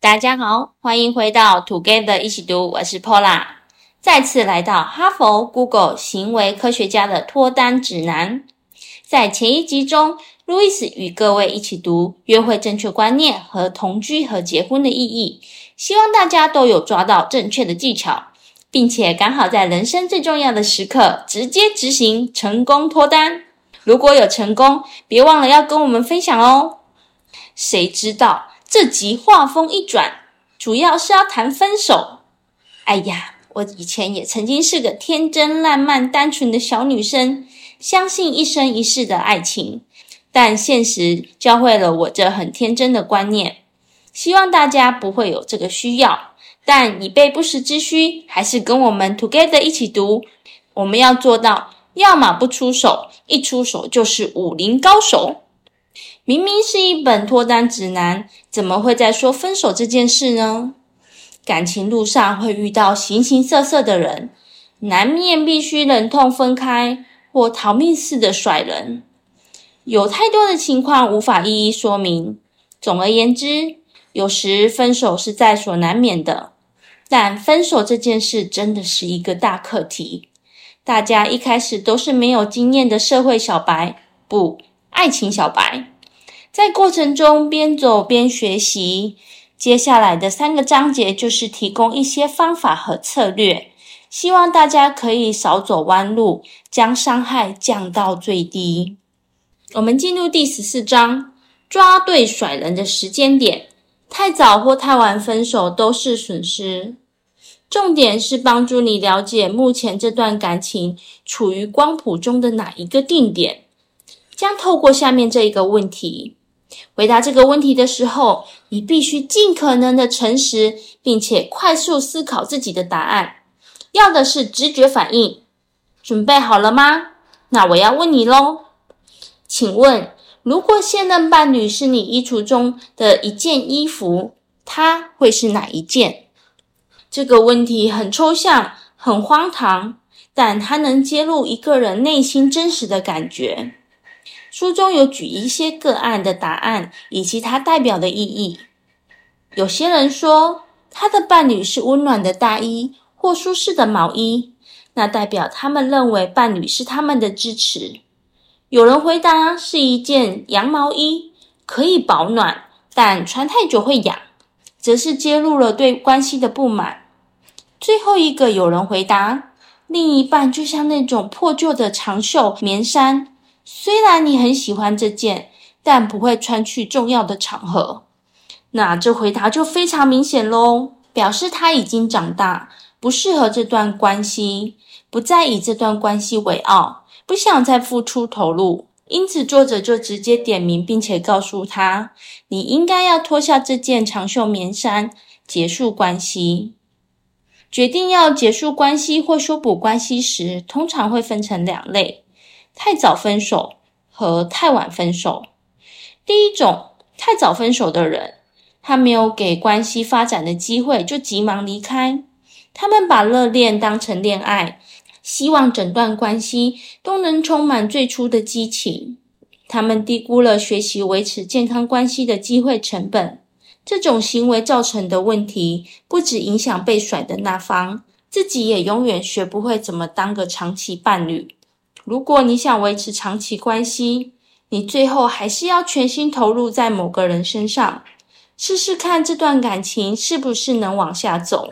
大家好，欢迎回到 Together 一起读，我是 Paula，再次来到哈佛 Google 行为科学家的脱单指南。在前一集中，路易斯与各位一起读约会正确观念和同居和结婚的意义，希望大家都有抓到正确的技巧，并且刚好在人生最重要的时刻直接执行成功脱单。如果有成功，别忘了要跟我们分享哦。谁知道？这集画风一转，主要是要谈分手。哎呀，我以前也曾经是个天真烂漫、单纯的小女生，相信一生一世的爱情。但现实教会了我这很天真的观念。希望大家不会有这个需要，但以备不时之需，还是跟我们 Together 一起读。我们要做到，要么不出手，一出手就是武林高手。明明是一本脱单指南，怎么会在说分手这件事呢？感情路上会遇到形形色色的人，难免必须忍痛分开或逃命似的甩人。有太多的情况无法一一说明。总而言之，有时分手是在所难免的，但分手这件事真的是一个大课题。大家一开始都是没有经验的社会小白，不，爱情小白。在过程中边走边学习，接下来的三个章节就是提供一些方法和策略，希望大家可以少走弯路，将伤害降到最低。我们进入第十四章，抓对甩人的时间点，太早或太晚分手都是损失。重点是帮助你了解目前这段感情处于光谱中的哪一个定点，将透过下面这一个问题。回答这个问题的时候，你必须尽可能的诚实，并且快速思考自己的答案。要的是直觉反应。准备好了吗？那我要问你喽，请问，如果现任伴侣是你衣橱中的一件衣服，他会是哪一件？这个问题很抽象，很荒唐，但它能揭露一个人内心真实的感觉。书中有举一些个案的答案，以及它代表的意义。有些人说，他的伴侣是温暖的大衣或舒适的毛衣，那代表他们认为伴侣是他们的支持。有人回答是一件羊毛衣，可以保暖，但穿太久会痒，则是揭露了对关系的不满。最后一个有人回答，另一半就像那种破旧的长袖棉衫。虽然你很喜欢这件，但不会穿去重要的场合。那这回答就非常明显喽，表示他已经长大，不适合这段关系，不再以这段关系为傲，不想再付出投入。因此，作者就直接点名，并且告诉他，你应该要脱下这件长袖棉衫，结束关系。决定要结束关系或修补关系时，通常会分成两类。太早分手和太晚分手。第一种，太早分手的人，他没有给关系发展的机会，就急忙离开。他们把热恋当成恋爱，希望整段关系都能充满最初的激情。他们低估了学习维持健康关系的机会成本。这种行为造成的问题，不只影响被甩的那方，自己也永远学不会怎么当个长期伴侣。如果你想维持长期关系，你最后还是要全心投入在某个人身上，试试看这段感情是不是能往下走。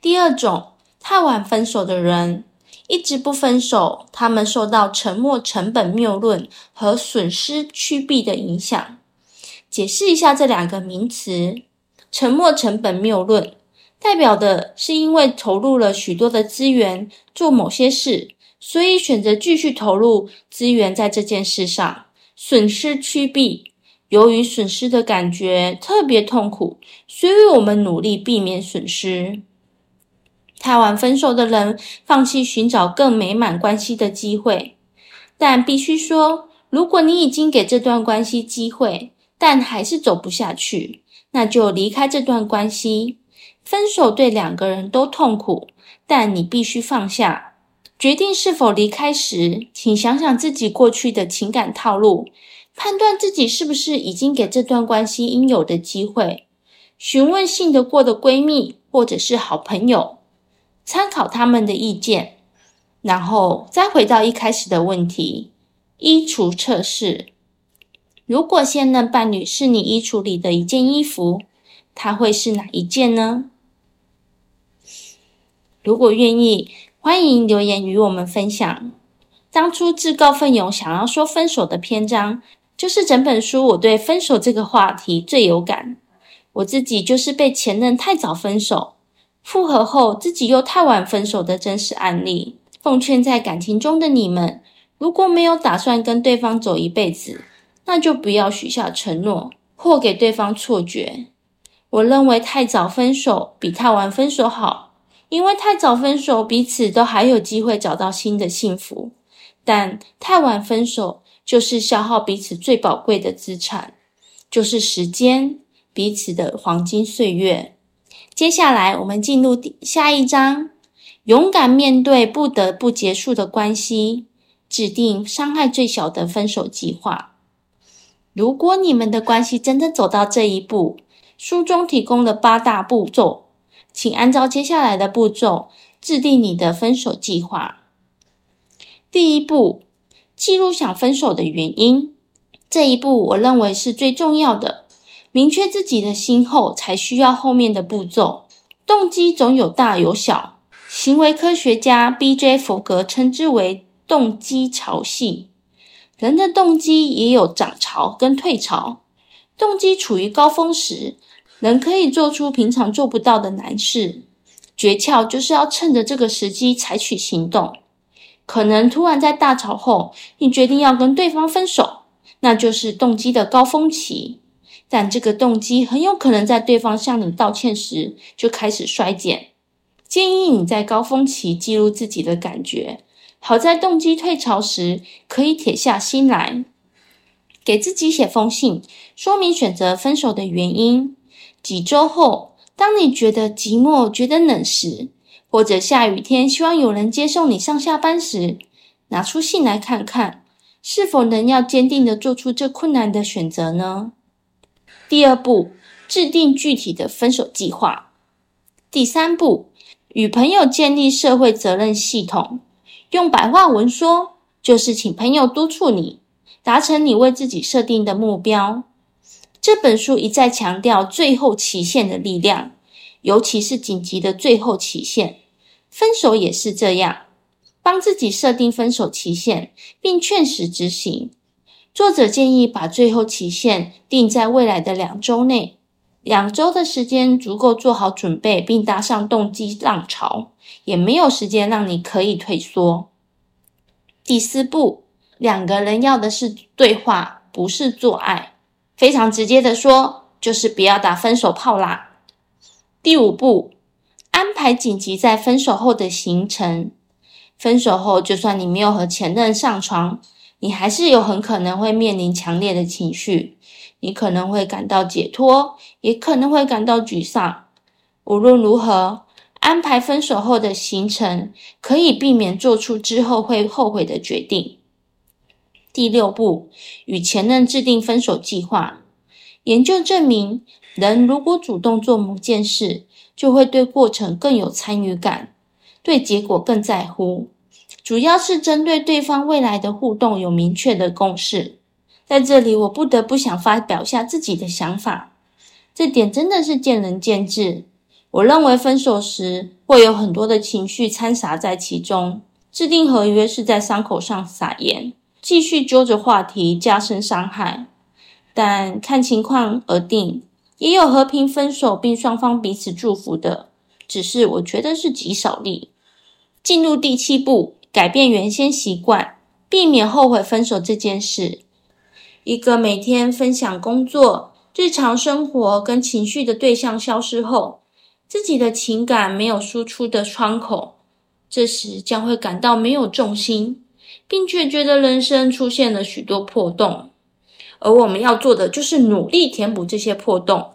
第二种，太晚分手的人，一直不分手，他们受到沉没成本谬论和损失趋避的影响。解释一下这两个名词：沉没成本谬论代表的是因为投入了许多的资源做某些事。所以选择继续投入资源在这件事上，损失趋避。由于损失的感觉特别痛苦，所以我们努力避免损失。太晚分手的人放弃寻找更美满关系的机会，但必须说，如果你已经给这段关系机会，但还是走不下去，那就离开这段关系。分手对两个人都痛苦，但你必须放下。决定是否离开时，请想想自己过去的情感套路，判断自己是不是已经给这段关系应有的机会。询问信得过的闺蜜或者是好朋友，参考他们的意见，然后再回到一开始的问题：衣橱测试。如果现任伴侣是你衣橱里的一件衣服，他会是哪一件呢？如果愿意，欢迎留言与我们分享。当初自告奋勇想要说分手的篇章，就是整本书我对分手这个话题最有感。我自己就是被前任太早分手，复合后自己又太晚分手的真实案例。奉劝在感情中的你们，如果没有打算跟对方走一辈子，那就不要许下承诺或给对方错觉。我认为太早分手比太晚分手好，因为太早分手彼此都还有机会找到新的幸福。但太晚分手，就是消耗彼此最宝贵的资产，就是时间，彼此的黄金岁月。接下来，我们进入下一章，勇敢面对不得不结束的关系，制定伤害最小的分手计划。如果你们的关系真的走到这一步，书中提供了八大步骤，请按照接下来的步骤制定你的分手计划。第一步，记录想分手的原因。这一步我认为是最重要的。明确自己的心后，才需要后面的步骤。动机总有大有小，行为科学家 B.J. 弗格称之为动机潮汐。人的动机也有涨潮跟退潮。动机处于高峰时，人可以做出平常做不到的难事。诀窍就是要趁着这个时机采取行动。可能突然在大吵后，你决定要跟对方分手，那就是动机的高峰期。但这个动机很有可能在对方向你道歉时就开始衰减。建议你在高峰期记录自己的感觉，好在动机退潮时可以铁下心来，给自己写封信，说明选择分手的原因。几周后，当你觉得寂寞、觉得冷时，或者下雨天，希望有人接送你上下班时，拿出信来看看，是否能要坚定地做出这困难的选择呢？第二步，制定具体的分手计划。第三步，与朋友建立社会责任系统。用白话文说，就是请朋友督促你达成你为自己设定的目标。这本书一再强调最后期限的力量，尤其是紧急的最后期限。分手也是这样，帮自己设定分手期限，并确实执行。作者建议把最后期限定在未来的两周内，两周的时间足够做好准备，并搭上动机浪潮，也没有时间让你可以退缩。第四步，两个人要的是对话，不是做爱。非常直接的说，就是不要打分手炮啦。第五步。安排紧急在分手后的行程。分手后，就算你没有和前任上床，你还是有很可能会面临强烈的情绪。你可能会感到解脱，也可能会感到沮丧。无论如何，安排分手后的行程，可以避免做出之后会后悔的决定。第六步，与前任制定分手计划。研究证明，人如果主动做某件事，就会对过程更有参与感，对结果更在乎。主要是针对对方未来的互动有明确的共识。在这里，我不得不想发表下自己的想法，这点真的是见仁见智。我认为分手时会有很多的情绪掺杂在其中，制定合约是在伤口上撒盐，继续揪着话题加深伤害。但看情况而定。也有和平分手并双方彼此祝福的，只是我觉得是极少例。进入第七步，改变原先习惯，避免后悔分手这件事。一个每天分享工作、日常生活跟情绪的对象消失后，自己的情感没有输出的窗口，这时将会感到没有重心，并且觉得人生出现了许多破洞。而我们要做的就是努力填补这些破洞，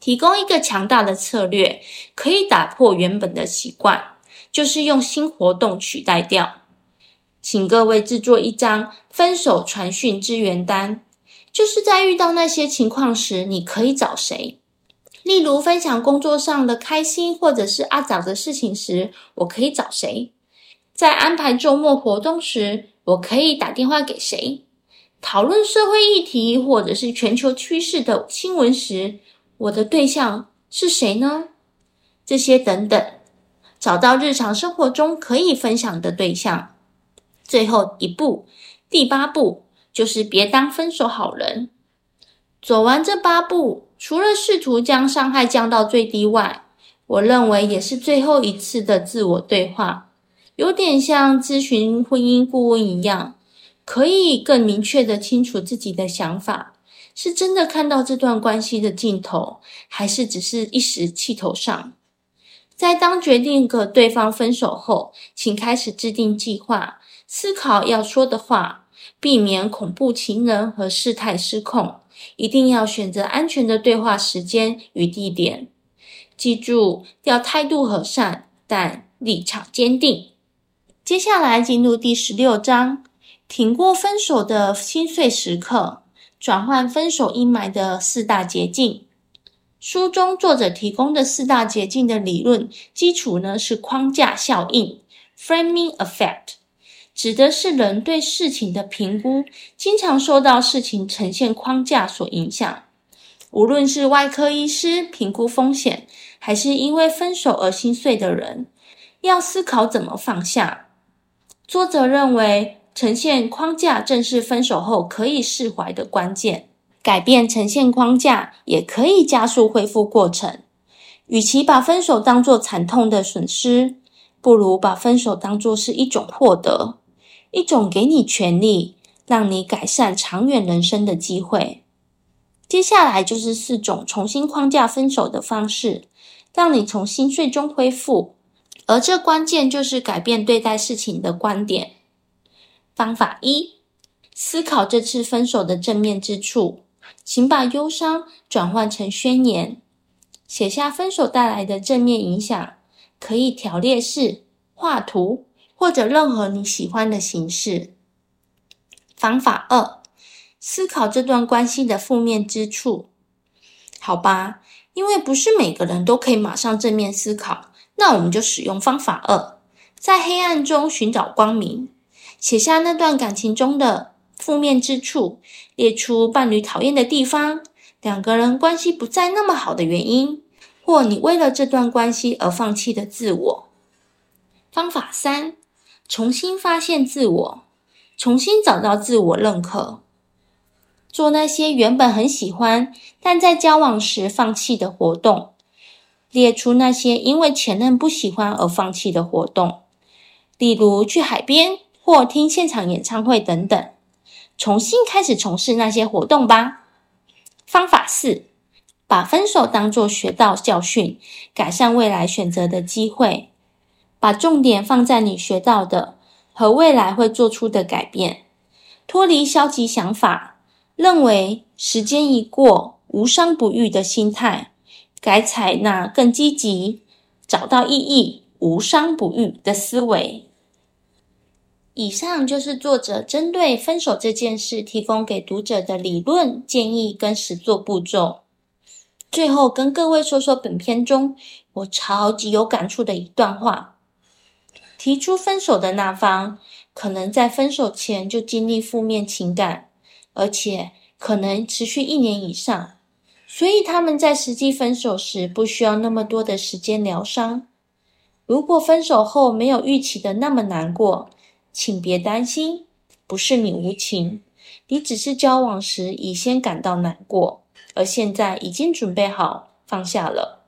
提供一个强大的策略，可以打破原本的习惯，就是用新活动取代掉。请各位制作一张分手传讯支援单，就是在遇到那些情况时，你可以找谁？例如分享工作上的开心或者是阿早的事情时，我可以找谁？在安排周末活动时，我可以打电话给谁？讨论社会议题或者是全球趋势的新闻时，我的对象是谁呢？这些等等，找到日常生活中可以分享的对象。最后一步，第八步就是别当分手好人。走完这八步，除了试图将伤害降到最低外，我认为也是最后一次的自我对话。有点像咨询婚姻顾问一样，可以更明确的清楚自己的想法，是真的看到这段关系的尽头，还是只是一时气头上？在当决定和对方分手后，请开始制定计划，思考要说的话，避免恐怖情人和事态失控。一定要选择安全的对话时间与地点，记住要态度和善，但立场坚定。接下来进入第十六章，挺过分手的心碎时刻，转换分手阴霾的四大捷径。书中作者提供的四大捷径的理论基础呢，是框架效应 （Framing Effect），指的是人对事情的评估经常受到事情呈现框架所影响。无论是外科医师评估风险，还是因为分手而心碎的人，要思考怎么放下。作者认为，呈现框架正是分手后可以释怀的关键。改变呈现框架，也可以加速恢复过程。与其把分手当作惨痛的损失，不如把分手当作是一种获得，一种给你权利，让你改善长远人生的机会。接下来就是四种重新框架分手的方式，让你从心碎中恢复。而这关键就是改变对待事情的观点。方法一：思考这次分手的正面之处，请把忧伤转换成宣言，写下分手带来的正面影响，可以条列式、画图或者任何你喜欢的形式。方法二：思考这段关系的负面之处。好吧，因为不是每个人都可以马上正面思考。那我们就使用方法二，在黑暗中寻找光明，写下那段感情中的负面之处，列出伴侣讨厌的地方，两个人关系不再那么好的原因，或你为了这段关系而放弃的自我。方法三，重新发现自我，重新找到自我认可，做那些原本很喜欢，但在交往时放弃的活动。列出那些因为前任不喜欢而放弃的活动，例如去海边或听现场演唱会等等。重新开始从事那些活动吧。方法四，把分手当作学到教训，改善未来选择的机会。把重点放在你学到的和未来会做出的改变，脱离消极想法，认为时间一过，无伤不愈的心态。改采纳更积极、找到意义、无伤不愈的思维。以上就是作者针对分手这件事提供给读者的理论建议跟实作步骤。最后跟各位说说本篇中我超级有感触的一段话：提出分手的那方可能在分手前就经历负面情感，而且可能持续一年以上。所以他们在实际分手时不需要那么多的时间疗伤。如果分手后没有预期的那么难过，请别担心，不是你无情，你只是交往时已先感到难过，而现在已经准备好放下了。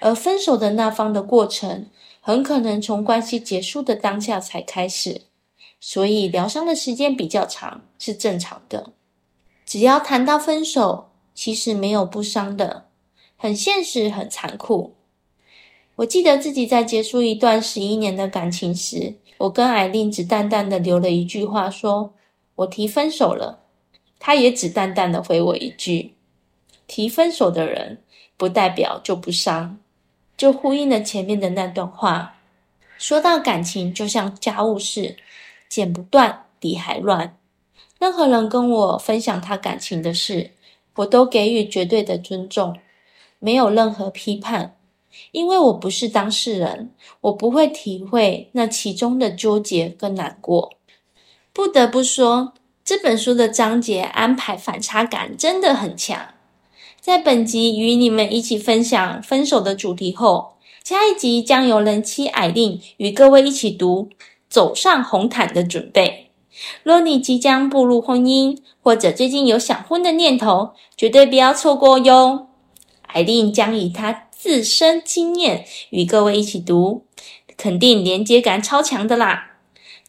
而分手的那方的过程，很可能从关系结束的当下才开始，所以疗伤的时间比较长是正常的。只要谈到分手，其实没有不伤的，很现实，很残酷。我记得自己在结束一段十一年的感情时，我跟艾琳只淡淡的留了一句话说，我提分手了。她也只淡淡的回我一句：提分手的人不代表就不伤，就呼应了前面的那段话。说到感情，就像家务事，剪不断，理还乱。任何人跟我分享他感情的事。我都给予绝对的尊重，没有任何批判，因为我不是当事人，我不会体会那其中的纠结跟难过。不得不说，这本书的章节安排反差感真的很强。在本集与你们一起分享分手的主题后，下一集将由人妻艾琳与各位一起读走上红毯的准备。若你即将步入婚姻，或者最近有想婚的念头，绝对不要错过哟。艾琳将以她自身经验与各位一起读，肯定连接感超强的啦。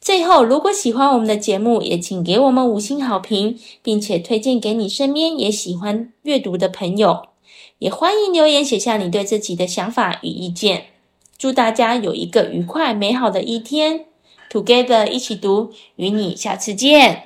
最后，如果喜欢我们的节目，也请给我们五星好评，并且推荐给你身边也喜欢阅读的朋友。也欢迎留言写下你对这集的想法与意见。祝大家有一个愉快美好的一天！Together 一起读，与你下次见。